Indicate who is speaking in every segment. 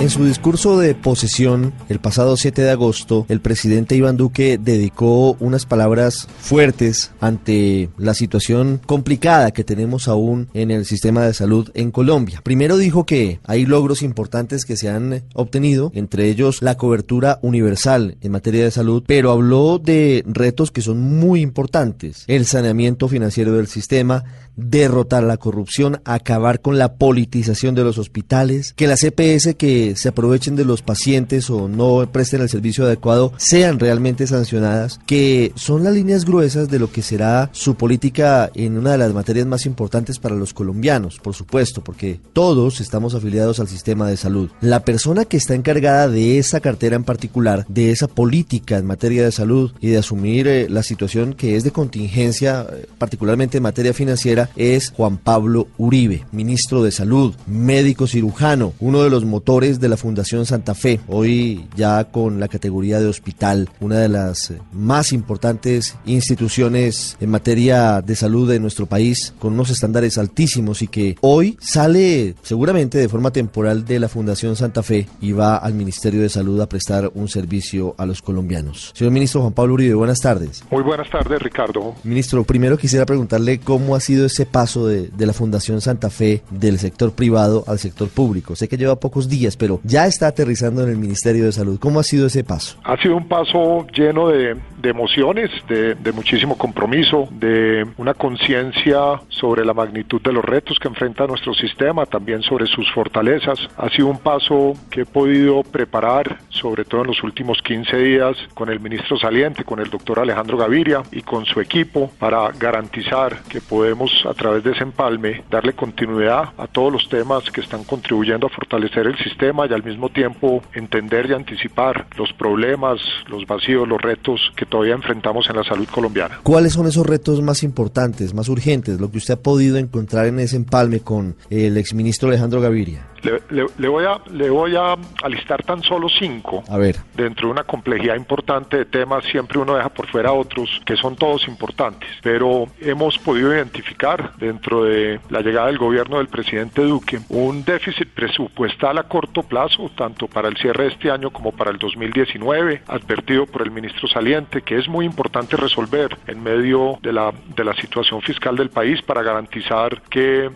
Speaker 1: En su discurso de posesión, el pasado 7 de agosto, el presidente Iván Duque dedicó unas palabras fuertes ante la situación complicada que tenemos aún en el sistema de salud en Colombia. Primero dijo que hay logros importantes que se han obtenido, entre ellos la cobertura universal en materia de salud, pero habló de retos que son muy importantes. El saneamiento financiero del sistema, derrotar la corrupción, acabar con la politización de los hospitales, que las EPS que se aprovechen de los pacientes o no presten el servicio adecuado sean realmente sancionadas, que son las líneas gruesas de lo que será su política en una de las materias más importantes para los colombianos, por supuesto, porque todos estamos afiliados al sistema de salud. La persona que está encargada de esa cartera en particular, de esa política en materia de salud y de asumir eh, la situación que es de contingencia, eh, particularmente en materia financiera, es Juan Pablo Uribe, ministro de Salud, médico cirujano, uno de los motores de la Fundación Santa Fe, hoy ya con la categoría de hospital, una de las eh, más importantes instituciones en materia de salud de nuestro país, con unos estándares altísimos y que hoy sale seguramente de forma temporal de la Fundación Santa Fe y va al Ministerio de Salud a prestar un servicio a los colombianos. Señor ministro Juan Pablo Uribe, buenas tardes.
Speaker 2: Muy buenas tardes, Ricardo.
Speaker 1: Ministro, primero quisiera preguntarle cómo ha sido ese paso de, de la Fundación Santa Fe del sector privado al sector público. Sé que lleva pocos días, pero ya está aterrizando en el Ministerio de Salud. ¿Cómo ha sido ese paso?
Speaker 2: Ha sido un paso lleno de, emociones, de muchísimo compromiso, de una conciencia sobre la magnitud de los retos que enfrenta nuestro sistema, también sobre sus fortalezas. Ha sido un paso que he podido preparar, sobre todo en los últimos 15 días, con el ministro saliente, con el doctor Alejandro Gaviria y con su equipo, para garantizar que podemos, a través de ese empalme, darle continuidad a todos los temas que están contribuyendo a fortalecer el sistema y al mismo tiempo entender y anticipar los problemas, los vacíos, los retos que todavía enfrentamos en la salud colombiana.
Speaker 1: ¿Cuáles son esos retos más importantes, más urgentes, lo que usted ha podido encontrar en ese empalme con el exministro Alejandro Gaviria?
Speaker 2: Le, le- le voy a, le voy a alistar tan solo cinco.
Speaker 1: A ver.
Speaker 2: Dentro de una complejidad importante de temas, siempre uno deja por fuera otros que son todos importantes. Pero hemos podido identificar dentro de la llegada del gobierno del presidente Duque un déficit presupuestal a corto plazo, tanto para el cierre de este año como para el 2019, advertido por el ministro saliente, que es muy importante resolver en medio de la, de la situación fiscal del país para garantizar que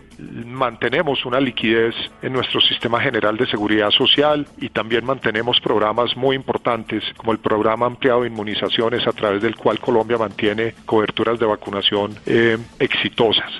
Speaker 2: mantenemos una liquidez en nuestro sistema general de seguridad social y también mantenemos programas muy importantes como el programa ampliado de inmunizaciones a través del cual Colombia mantiene coberturas de vacunación eh, exitosas.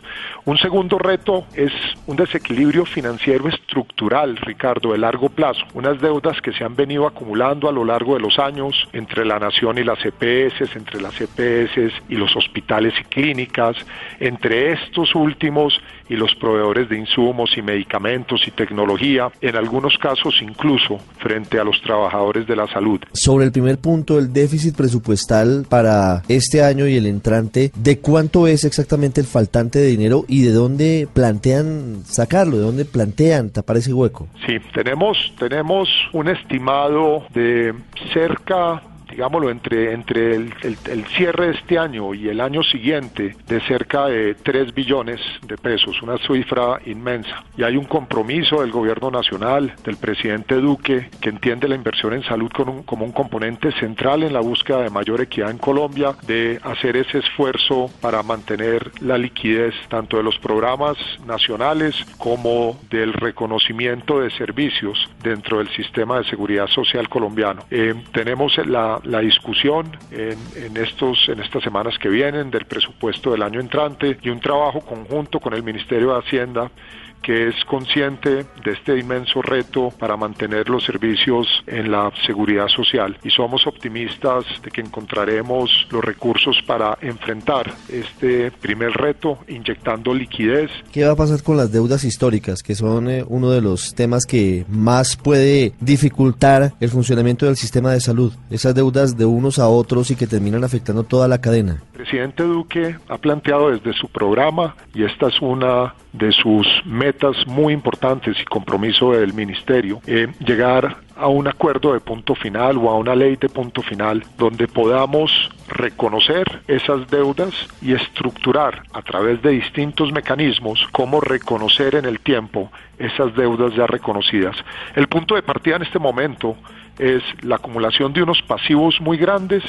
Speaker 2: Un segundo reto es un desequilibrio financiero estructural, Ricardo, de largo plazo. Unas deudas que se han venido acumulando a lo largo de los años entre la nación y las EPS, entre las EPS y los hospitales y clínicas, entre estos últimos y los proveedores de insumos y medicamentos y tecnología, en algunos casos incluso frente a los trabajadores de la salud.
Speaker 1: Sobre el primer punto, el déficit presupuestal para este año y el entrante, ¿de cuánto es exactamente el faltante de dinero y de dónde plantean sacarlo? ¿De dónde plantean tapar ese hueco?
Speaker 2: Sí, tenemos, tenemos un estimado de cerca digámoslo, entre, entre el, el, el, cierre de este año y el año siguiente de cerca de 3 billones de pesos, una cifra inmensa. Y hay un compromiso del gobierno nacional, del presidente Duque, que entiende la inversión en salud como un, como un componente central en la búsqueda de mayor equidad en Colombia, de hacer ese esfuerzo para mantener la liquidez tanto de los programas nacionales como del reconocimiento de servicios dentro del sistema de seguridad social colombiano. Eh, tenemos la, la discusión en, estos, en estas semanas que vienen del presupuesto del año entrante y un trabajo conjunto con el Ministerio de Hacienda que es consciente de este inmenso reto para mantener los servicios en la seguridad social y somos optimistas de que encontraremos los recursos para enfrentar este primer reto inyectando liquidez.
Speaker 1: ¿Qué va a pasar con las deudas históricas, que son eh, uno de los temas que más puede dificultar el funcionamiento del sistema de salud? Esas deudas de unos a otros y que terminan afectando toda la cadena.
Speaker 2: El presidente Duque ha planteado desde su programa, y esta es una de sus metas muy importantes y compromiso del ministerio, eh, llegar a un acuerdo de punto final o a una ley de punto final donde podamos reconocer esas deudas y estructurar a través de distintos mecanismos cómo reconocer en el tiempo esas deudas ya reconocidas. El punto de partida en este momento es la acumulación de unos pasivos muy grandes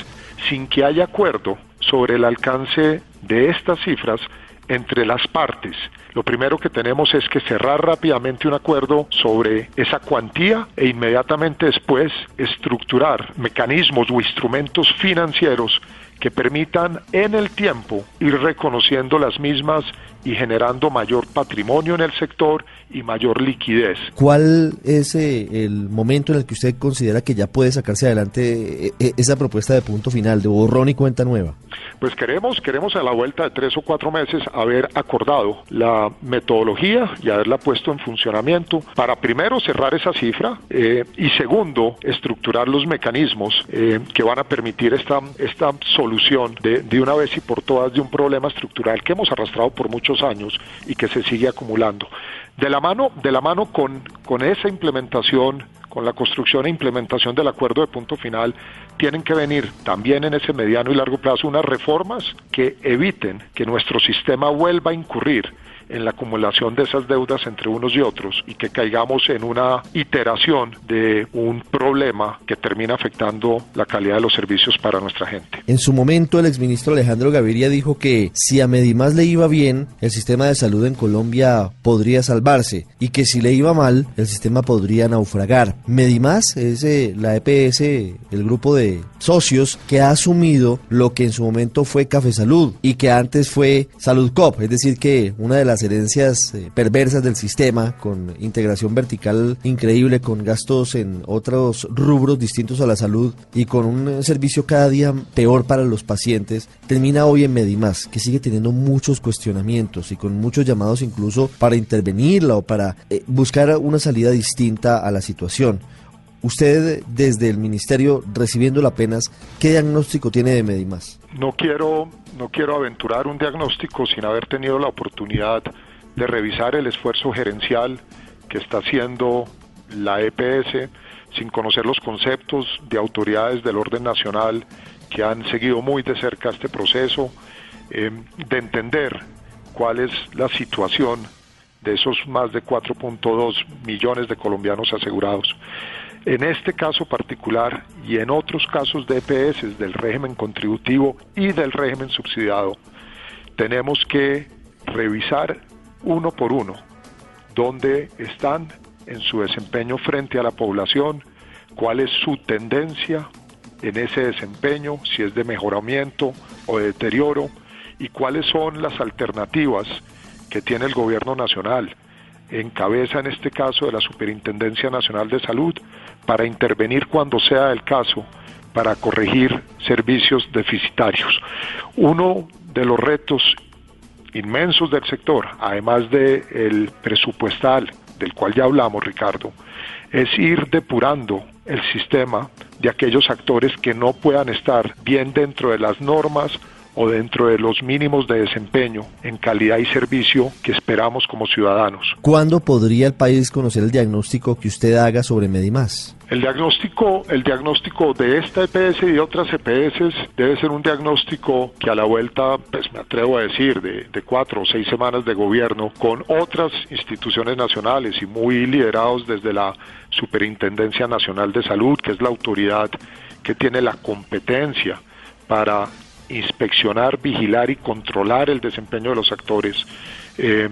Speaker 2: sin que haya acuerdo sobre el alcance de estas cifras entre las partes. Lo primero que tenemos es que cerrar rápidamente un acuerdo sobre esa cuantía e inmediatamente después estructurar mecanismos o instrumentos financieros que permitan en el tiempo ir reconociendo las mismas y generando mayor patrimonio en el sector y mayor liquidez.
Speaker 1: ¿Cuál es eh, el momento en el que usted considera que ya puede sacarse adelante eh, eh, esa propuesta de punto final, de borrón y cuenta nueva?
Speaker 2: Pues queremos, queremos a la vuelta de tres o cuatro meses haber acordado la metodología y haberla puesto en funcionamiento para primero cerrar esa cifra y segundo estructurar los mecanismos que van a permitir esta, esta solución de, de una vez y por todas de un problema estructural que hemos arrastrado por mucho años y que se sigue acumulando. De la mano, de la mano con, con esa implementación, con la construcción e implementación del acuerdo de punto final, tienen que venir también en ese mediano y largo plazo unas reformas que eviten que nuestro sistema vuelva a incurrir en la acumulación de esas deudas entre unos y otros y que caigamos en una iteración de un problema que termina afectando la calidad de los servicios para nuestra gente.
Speaker 1: En su momento, el exministro Alejandro Gaviria dijo que si a Medimás le iba bien, el sistema de salud en Colombia podría salvarse y que si le iba mal, el sistema podría naufragar. Medimás es eh, la EPS, el grupo de socios que ha asumido lo que en su momento fue Café Salud y que antes fue Salud Cop, es decir, que una de las herencias eh, perversas del sistema, con integración vertical increíble, con gastos en otros rubros distintos a la salud y con un eh, servicio cada día peor para los pacientes, termina hoy en Medimás, que sigue teniendo muchos cuestionamientos y con muchos llamados incluso para intervenirla o para eh, buscar una salida distinta a la situación. Usted desde el ministerio recibiendo la penas, ¿qué diagnóstico tiene de Medimás?
Speaker 2: No quiero no quiero aventurar un diagnóstico sin haber tenido la oportunidad de revisar el esfuerzo gerencial que está haciendo la EPS sin conocer los conceptos de autoridades del orden nacional que han seguido muy de cerca este proceso, eh, de entender cuál es la situación de esos más de 4.2 millones de colombianos asegurados. En este caso particular y en otros casos de EPS del régimen contributivo y del régimen subsidiado, tenemos que revisar uno por uno dónde están en su desempeño frente a la población, cuál es su tendencia en ese desempeño, si es de mejoramiento o de deterioro, y cuáles son las alternativas que tiene el gobierno nacional en cabeza en este caso de la Superintendencia Nacional de Salud para intervenir cuando sea el caso para corregir servicios deficitarios. Uno de los retos inmensos del sector, además del el presupuestal del cual ya hablamos, Ricardo, es ir depurando el sistema de aquellos actores que no puedan estar bien dentro de las normas o dentro de los mínimos de desempeño en calidad y servicio que esperamos como ciudadanos.
Speaker 1: ¿Cuándo podría el país conocer el diagnóstico que usted haga sobre Medimás?
Speaker 2: El diagnóstico, el diagnóstico de esta EPS y de otras EPS debe ser un diagnóstico que a la vuelta, pues me atrevo a decir, de, de cuatro o seis semanas de gobierno con otras instituciones nacionales y muy liderados desde la Superintendencia Nacional de Salud, que es la autoridad que tiene la competencia para inspeccionar, vigilar y controlar el desempeño de los actores, eh,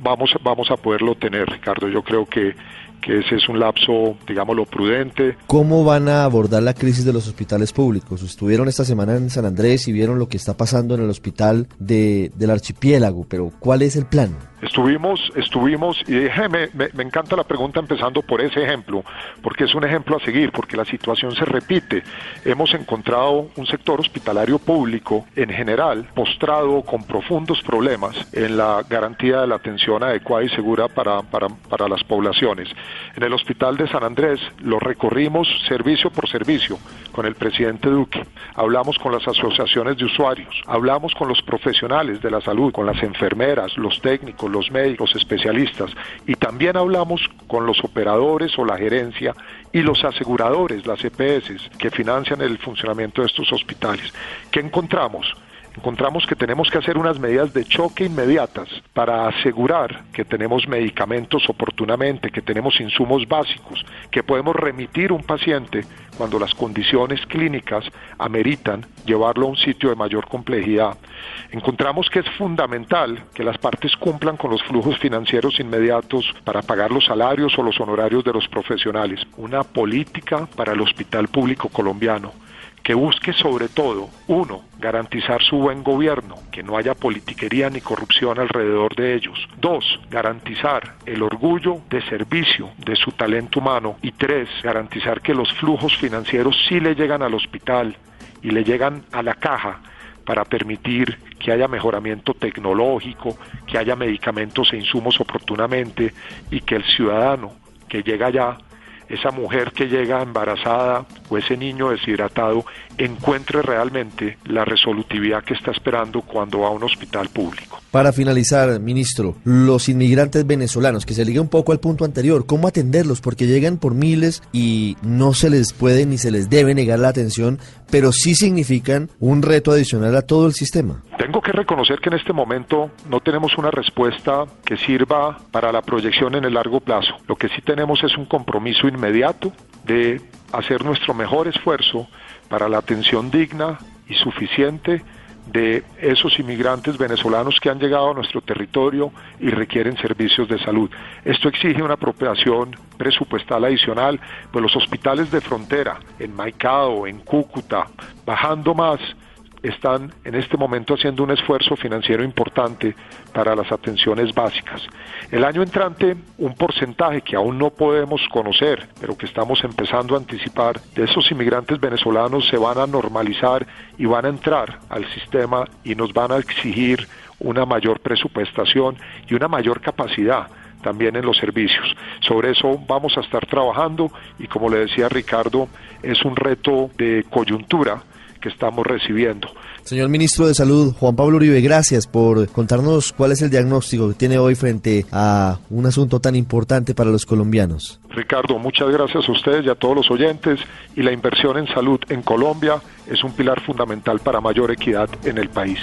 Speaker 2: vamos, vamos a poderlo tener, Ricardo. Yo creo que, que ese es un lapso, digámoslo, prudente.
Speaker 1: ¿Cómo van a abordar la crisis de los hospitales públicos? Estuvieron esta semana en San Andrés y vieron lo que está pasando en el hospital de, del archipiélago, pero ¿cuál es el plan?
Speaker 2: Estuvimos, estuvimos, y déjeme, me, me, encanta la pregunta empezando por ese ejemplo, porque es un ejemplo a seguir, porque la situación se repite. Hemos encontrado un sector hospitalario público en general postrado con profundos problemas en la garantía de la atención adecuada y segura para, para, para las poblaciones. En el hospital de San Andrés lo recorrimos servicio por servicio con el presidente Duque, hablamos con las asociaciones de usuarios, hablamos con los profesionales de la salud, con las enfermeras, los técnicos, los médicos, especialistas, y también hablamos con los operadores o la gerencia y los aseguradores, las EPS, que financian el funcionamiento de estos hospitales. ¿Qué encontramos? Encontramos que tenemos que hacer unas medidas de choque inmediatas para asegurar que tenemos medicamentos oportunamente, que tenemos insumos básicos, que podemos remitir un paciente cuando las condiciones clínicas ameritan llevarlo a un sitio de mayor complejidad. Encontramos que es fundamental que las partes cumplan con los flujos financieros inmediatos para pagar los salarios o los honorarios de los profesionales. Una política para el hospital público colombiano que busque sobre todo, uno, garantizar su buen gobierno, que no haya politiquería ni corrupción alrededor de ellos. Dos, garantizar el orgullo de servicio de su talento humano. Y tres, garantizar que los flujos financieros sí le llegan al hospital y le llegan a la caja para permitir que haya mejoramiento tecnológico, que haya medicamentos e insumos oportunamente y que el ciudadano que llega allá esa mujer que llega embarazada o ese niño deshidratado encuentre realmente la resolutividad que está esperando cuando va a un hospital público.
Speaker 1: Para finalizar, ministro, los inmigrantes venezolanos, que se liga un poco al punto anterior, ¿cómo atenderlos? Porque llegan por miles y no se les puede ni se les debe negar la atención, pero sí significan un reto adicional a todo el sistema.
Speaker 2: Tengo que reconocer que en este momento no tenemos una respuesta que sirva para la proyección en el largo plazo. Lo que sí tenemos es un compromiso inmediato de hacer nuestro mejor esfuerzo para la atención digna y suficiente de esos inmigrantes venezolanos que han llegado a nuestro territorio y requieren servicios de salud. Esto exige una apropiación presupuestal adicional, pues los hospitales de frontera, en Maicao, en Cúcuta, bajando más, están en este momento haciendo un esfuerzo financiero importante para las atenciones básicas. El año entrante, un porcentaje que aún no podemos conocer, pero que estamos empezando a anticipar, de esos inmigrantes venezolanos se van a normalizar y van a entrar al sistema y nos van a exigir una mayor presupuestación y una mayor capacidad también en los servicios. Sobre eso vamos a estar trabajando y como le decía Ricardo, es un reto de coyuntura que estamos recibiendo.
Speaker 1: Señor Ministro de Salud, Juan Pablo Uribe, gracias por contarnos cuál es el diagnóstico que tiene hoy frente a un asunto tan importante para los colombianos.
Speaker 2: Ricardo, muchas gracias a ustedes y a todos los oyentes. Y la inversión en salud en Colombia es un pilar fundamental para mayor equidad en el país.